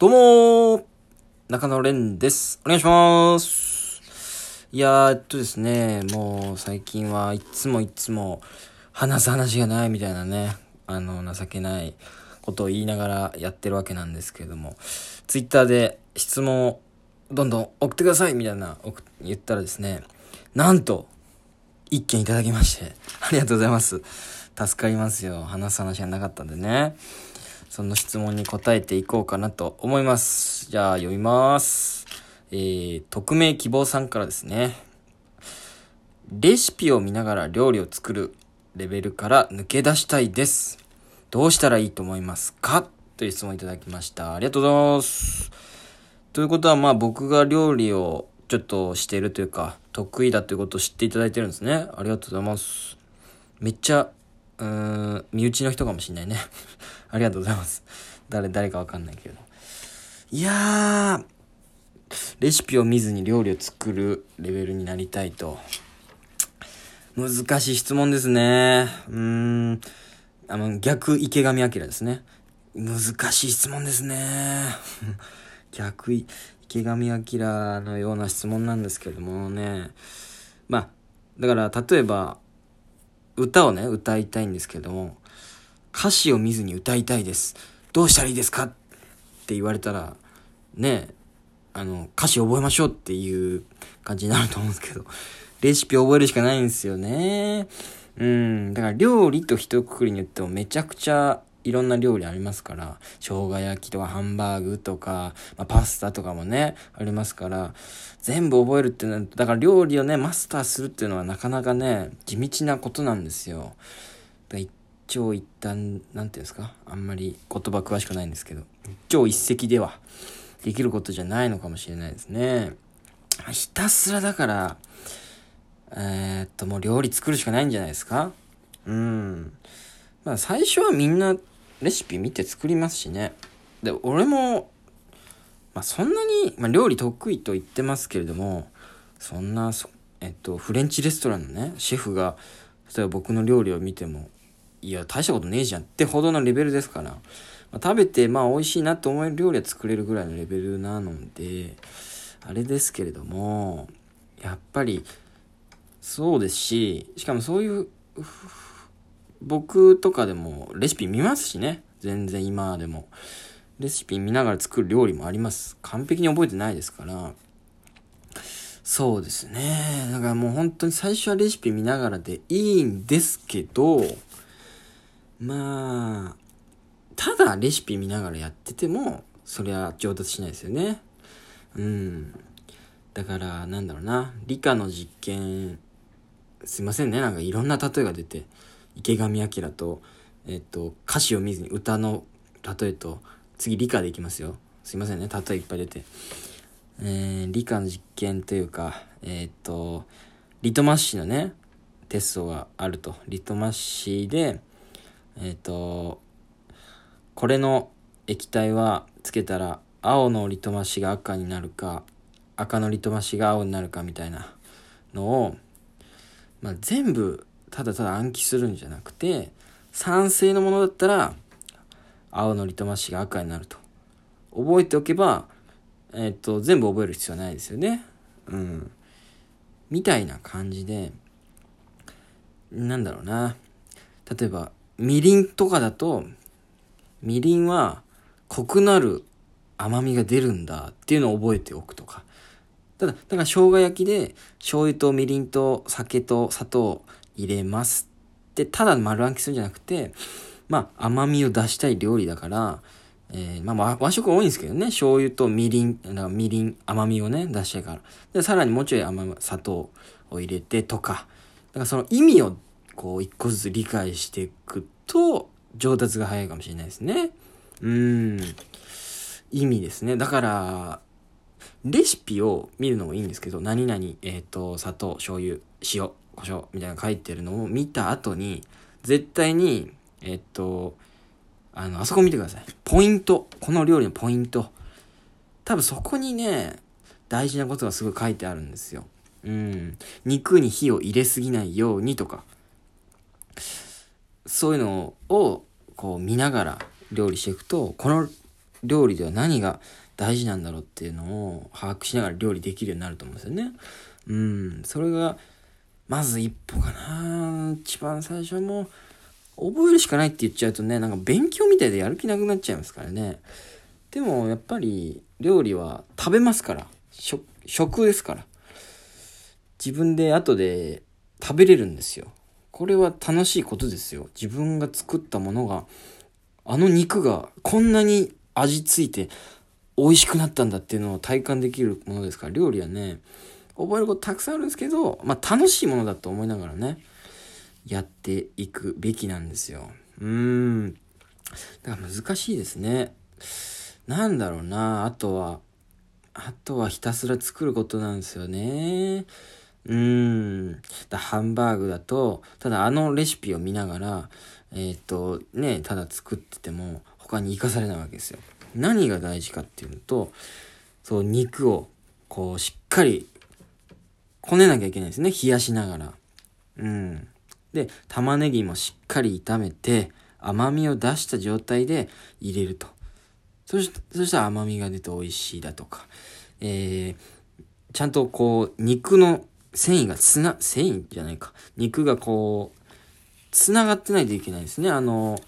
どうもー中野蓮です。お願いします。いやー、えっとですね、もう最近はいつもいつも話す話がないみたいなね、あの、情けないことを言いながらやってるわけなんですけれども、ツイッターで質問をどんどん送ってくださいみたいな言ったらですね、なんと、一件いただきまして、ありがとうございます。助かりますよ。話す話がなかったんでね。その質問に答えていこうかなと思います。じゃあ読みます。えー、匿名希望さんからですね。レシピを見ながら料理を作るレベルから抜け出したいです。どうしたらいいと思いますか？という質問いただきました。ありがとうございます。ということは、まあ僕が料理をちょっとしているというか、得意だということを知っていただいてるんですね。ありがとうございます。めっちゃ、うーん、身内の人かもしんないね。ありがとうございます。誰、誰かわかんないけど。いやー、レシピを見ずに料理を作るレベルになりたいと。難しい質問ですね。うーん、あの、逆池上彰ですね。難しい質問ですね。逆池上彰のような質問なんですけれどもね。まあ、だから例えば、歌をね、歌いたいんですけども、歌詞を見ずに歌いたいです。どうしたらいいですか？って言われたら、ね、あの、歌詞覚えましょうっていう感じになると思うんですけど、レシピ覚えるしかないんですよね。うん、だから料理と一括りに言ってもめちゃくちゃいろんな料理ありますから、生姜焼きとかハンバーグとか、まあ、パスタとかもね、ありますから、全部覚えるっていうのは、だから料理をね、マスターするっていうのはなかなかね、地道なことなんですよ。だ一長一短、なんていうんですか？あんまり言葉詳しくないんですけど、一朝一夕ではできることじゃないのかもしれないですね。ひたすらだから、えー、っと、もう料理作るしかないんじゃないですか？うん。まあ最初はみんなレシピ見て作りますしね。で、俺も、まあそんなに、まあ料理得意と言ってますけれども、そんな、えっと、フレンチレストランのね、シェフが、例えば僕の料理を見ても、いや、大したことねえじゃんってほどのレベルですから、まあ、食べて、まあ美味しいなと思える料理は作れるぐらいのレベルなので、あれですけれども、やっぱり、そうですし、しかもそういう、僕とかでもレシピ見ますしね。全然今でも。レシピ見ながら作る料理もあります。完璧に覚えてないですから。そうですね。だからもう本当に最初はレシピ見ながらでいいんですけど、まあ、ただレシピ見ながらやってても、そりゃ上達しないですよね。うん。だから、なんだろうな。理科の実験、すいませんね。なんかいろんな例えが出て、池上彰と、えっと、歌詞を見ずに歌の例えと、次理科でいきますよ。すいませんね。例えいっぱい出て。えー、理科の実験というか、えー、っと、リトマス紙のね、テストがあると。リトマス紙で、えー、と、これの液体はつけたら、青のリトマスが赤になるか、赤のリトマスが青になるかみたいなのを、まあ、全部ただただ暗記するんじゃなくて酸性のものだったら青のリトマスが赤になると。覚えておけば、えっ、と全部覚える必要ないですよね。うん。みたいな感じでなんだろうな。例えばみりんとかだとみりんは濃くなる甘みが出るんだっていうのを覚えておくとか。ただ、だから生姜焼きで醤油とみりんと酒と砂糖入れますって、ただ丸暗記するんじゃなくて、まあ甘みを出したい料理だから、えー、まあ和食多いんですけどね、醤油とみりん、だみりん、甘みをね、出したいから。で、さらにもうちょい甘み、砂糖を入れてとか、だからその意味をこう一個ずつ理解していくと、上達が早いかもしれないですね。うん。意味ですね。だから、レシピを見るのもいいんですけど、何々、えっ、ー、と、砂糖、醤油、塩、胡椒みたいな書いてるのを見た後に、絶対に、えっ、ー、と、あの、あそこ見てください。ポイント。この料理のポイント。多分そこにね、大事なことがすごい書いてあるんですよ。うん。肉に火を入れすぎないようにとか。そういうのを、こう見ながら料理していくと、この料理では何が大事なんだろうっていうのを把握しながら料理できるようになると思うんですよね。うん、それが、まず一歩かな。一番最初も、覚えるしかないって言っちゃうとね、なんか勉強みたいでやる気なくなっちゃいますからね。でも、やっぱり、料理は食べますから。食、食ですから。自分で後で食べれるんですよ。これは楽しいことですよ。自分が作ったものが、あの肉がこんなに味ついて美味しくなったんだっていうのを体感できるものですから、料理はね、覚えることたくさんあるんですけど、まあ楽しいものだと思いながらね、やっていくべきなんですよ。うーん。だから難しいですね。なんだろうな、あとは、あとはひたすら作ることなんですよね。うーん。だハンバーグだと、ただあのレシピを見ながら、えっ、ー、と、ね、ただ作ってても他に活かされないわけですよ。何が大事かっていうと、そう、肉を、こう、しっかり、こねなきゃいけないですね。冷やしながら。うん。で、玉ねぎもしっかり炒めて、甘みを出した状態で入れると。そしそしたら甘みが出て美味しいだとか、えー、ちゃんとこう、肉の繊維がつな、繊維じゃないか。肉がこう、つながってないといけないですね。あの、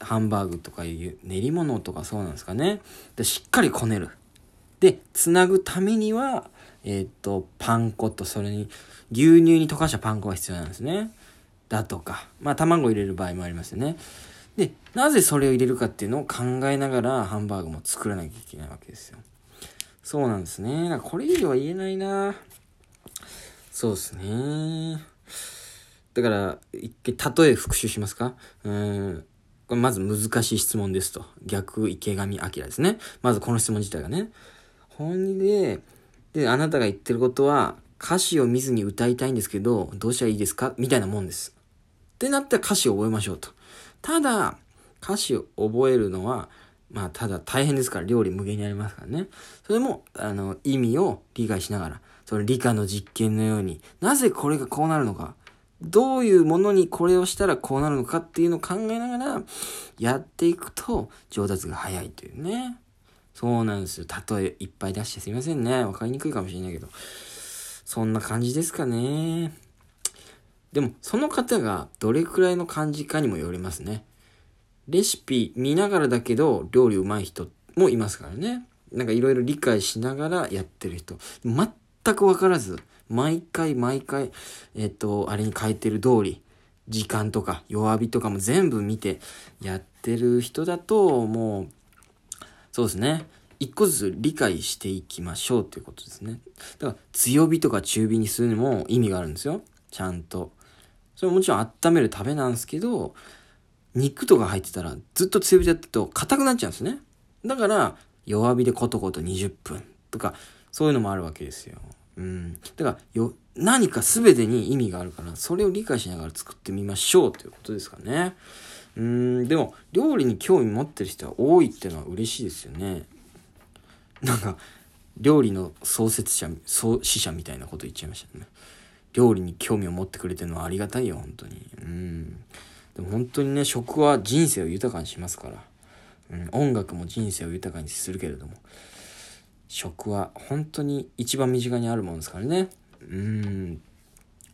ハンバーグとかいう練り物とかそうなんですかね。で、しっかりこねる。で、つなぐためには、えっ、と、パン粉とそれに、牛乳に溶かしたパン粉が必要なんですね。だとか、まあ卵入れる場合もありますよね。で、なぜそれを入れるかっていうのを考えながらハンバーグも作らなきゃいけないわけですよ。そうなんですね。これ以上は言えないなそうですね。だから、一回例え復習しますか？うん。これまず難しい質問ですと。逆池上彰ですね。まずこの質問自体がね。本で、で、あなたが言ってることは、歌詞を見ずに歌いたいんですけど、どうしたらいいですか？みたいなもんです。ってなったら歌詞を覚えましょうと。ただ、歌詞を覚えるのは、まあ、ただ大変ですから、料理無限にありますからね。それも、あの、意味を理解しながら、その理科の実験のように、なぜこれがこうなるのか、どういうものにこれをしたらこうなるのかっていうのを考えながらやっていくと上達が早いというね。そうなんですよ。例えいっぱい出してすいませんね。わかりにくいかもしれないけど。そんな感じですかね。でも、その方がどれくらいの感じかにもよりますね。レシピ見ながらだけど料理うまい人もいますからね。なんかいろいろ理解しながらやってる人。全全くわからず、毎回毎回、えっと、あれに書いてる通り、時間とか弱火とかも全部見てやってる人だと、もう、そうですね。一個ずつ理解していきましょうということですね。だから強火とか中火にするにも意味があるんですよ。ちゃんと。それもちろん温めるためなんですけど、肉とか入ってたらずっと強火でやってると硬くなっちゃうんですね。だから弱火でコトコト20分とかそういうのもあるわけですよ。うん。だからよ、何か全てに意味があるから、それを理解しながら作ってみましょうということですかね。うん、でも、料理に興味持ってる人は多いっていうのは嬉しいですよね。なんか、料理の創設者、創始者みたいなこと言っちゃいましたね。料理に興味を持ってくれてるのはありがたいよ、本当に。うん。でも本当にね、食は人生を豊かにしますから。うん、音楽も人生を豊かにするけれども。食は本当に一番身近にあるもんですからね。うん。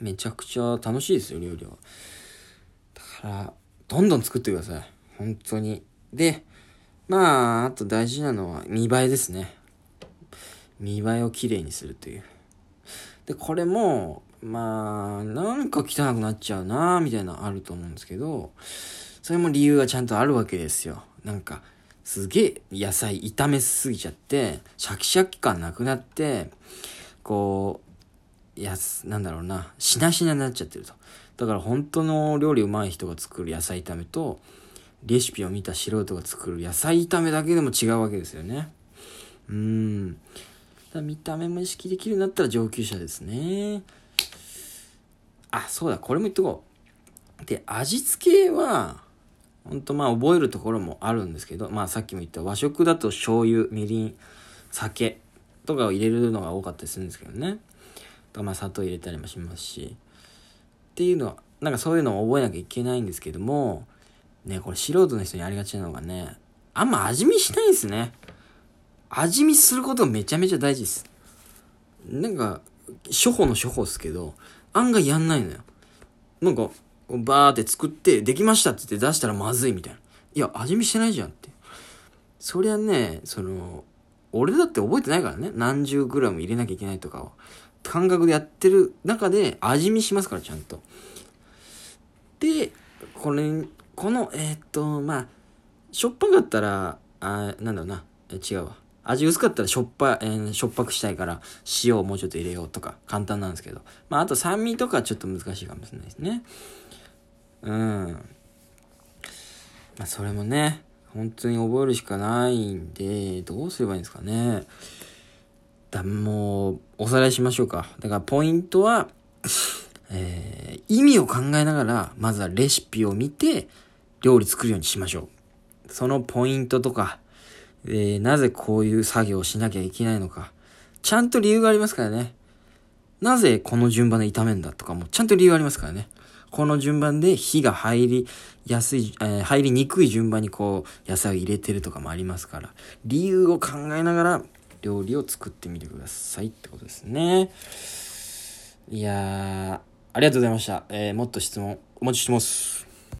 めちゃくちゃ楽しいですよ、料理は。だから、どんどん作ってください。本当に。で、まあ、あと大事なのは見栄えですね。見栄えをきれいにするという。で、これも、まあ、なんか汚くなっちゃうなみたいなのあると思うんですけど、それも理由がちゃんとあるわけですよ。なんか、すげえ野菜炒めすぎちゃって、シャキシャキ感なくなって、こう、やす、なんだろうな、しなしなになっちゃってると。だから本当の料理うまい人が作る野菜炒めと、レシピを見た素人が作る野菜炒めだけでも違うわけですよね。うん。だ見た目も意識できるようになったら上級者ですね。あ、そうだ、これも言っとこう。で、味付けは、ほんとまあ覚えるところもあるんですけど、まあさっきも言った和食だと醤油、みりん、酒とかを入れるのが多かったりするんですけどね。とまあ砂糖入れたりもしますし。っていうのは、なんかそういうのを覚えなきゃいけないんですけども、ね、これ素人の人にありがちなのがね、あんま味見しないんですね。味見することめちゃめちゃ大事です。なんか、処方の処方っすけど、案外やんないのよ。なんか、バーって作って、できましたって言って出したらまずいみたいな。いや、味見してないじゃんって。そりゃね、その、俺だって覚えてないからね。何十グラム入れなきゃいけないとかを。感覚でやってる中で味見しますから、ちゃんと。で、これ、この、えー、っと、まあ、しょっぱかったら、あなんだろうな。違うわ。味薄かったらしょっぱ、えー、しょっぱくしたいから塩をもうちょっと入れようとか簡単なんですけど。まああと酸味とかちょっと難しいかもしれないですね。うん。まあそれもね、本当に覚えるしかないんで、どうすればいいんですかね。だもう、おさらいしましょうか。だからポイントは、えー、意味を考えながら、まずはレシピを見て、料理作るようにしましょう。そのポイントとか、えー、なぜこういう作業をしなきゃいけないのか。ちゃんと理由がありますからね。なぜこの順番で炒めんだとかもちゃんと理由がありますからね。この順番で火が入りやすい、えー、入りにくい順番にこう野菜を入れてるとかもありますから、理由を考えながら料理を作ってみてくださいってことですね。いやー、ありがとうございました。えー、もっと質問お待ちしてます。